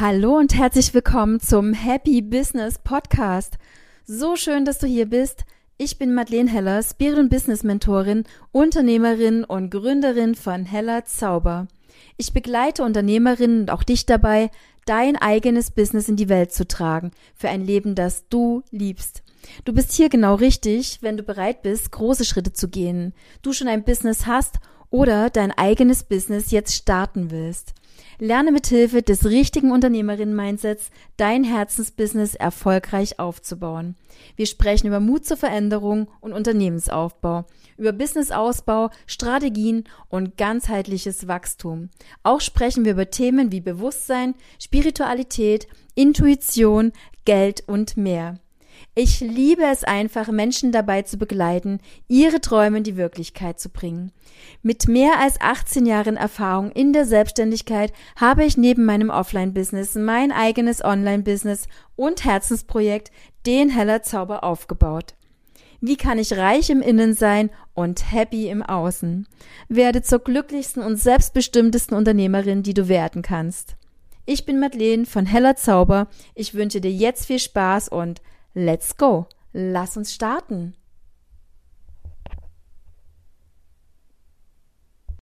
Hallo und herzlich willkommen zum Happy Business Podcast. So schön, dass du hier bist. Ich bin Madeleine Heller, Spirit- und Business Mentorin, Unternehmerin und Gründerin von Heller Zauber. Ich begleite Unternehmerinnen und auch dich dabei, dein eigenes Business in die Welt zu tragen, für ein Leben, das du liebst. Du bist hier genau richtig, wenn du bereit bist, große Schritte zu gehen, du schon ein Business hast oder dein eigenes Business jetzt starten willst. Lerne mit Hilfe des richtigen Unternehmerinnen-Mindsets dein Herzensbusiness erfolgreich aufzubauen. Wir sprechen über Mut zur Veränderung und Unternehmensaufbau, über Businessausbau, Strategien und ganzheitliches Wachstum. Auch sprechen wir über Themen wie Bewusstsein, Spiritualität, Intuition, Geld und mehr. Ich liebe es einfach, Menschen dabei zu begleiten, ihre Träume in die Wirklichkeit zu bringen. Mit mehr als 18 Jahren Erfahrung in der Selbstständigkeit habe ich neben meinem Offline-Business mein eigenes Online-Business und Herzensprojekt, den Heller Zauber, aufgebaut. Wie kann ich reich im Innen sein und happy im Außen? Werde zur glücklichsten und selbstbestimmtesten Unternehmerin, die du werden kannst. Ich bin Madeleine von Heller Zauber. Ich wünsche dir jetzt viel Spaß und Let's go! Lass uns starten!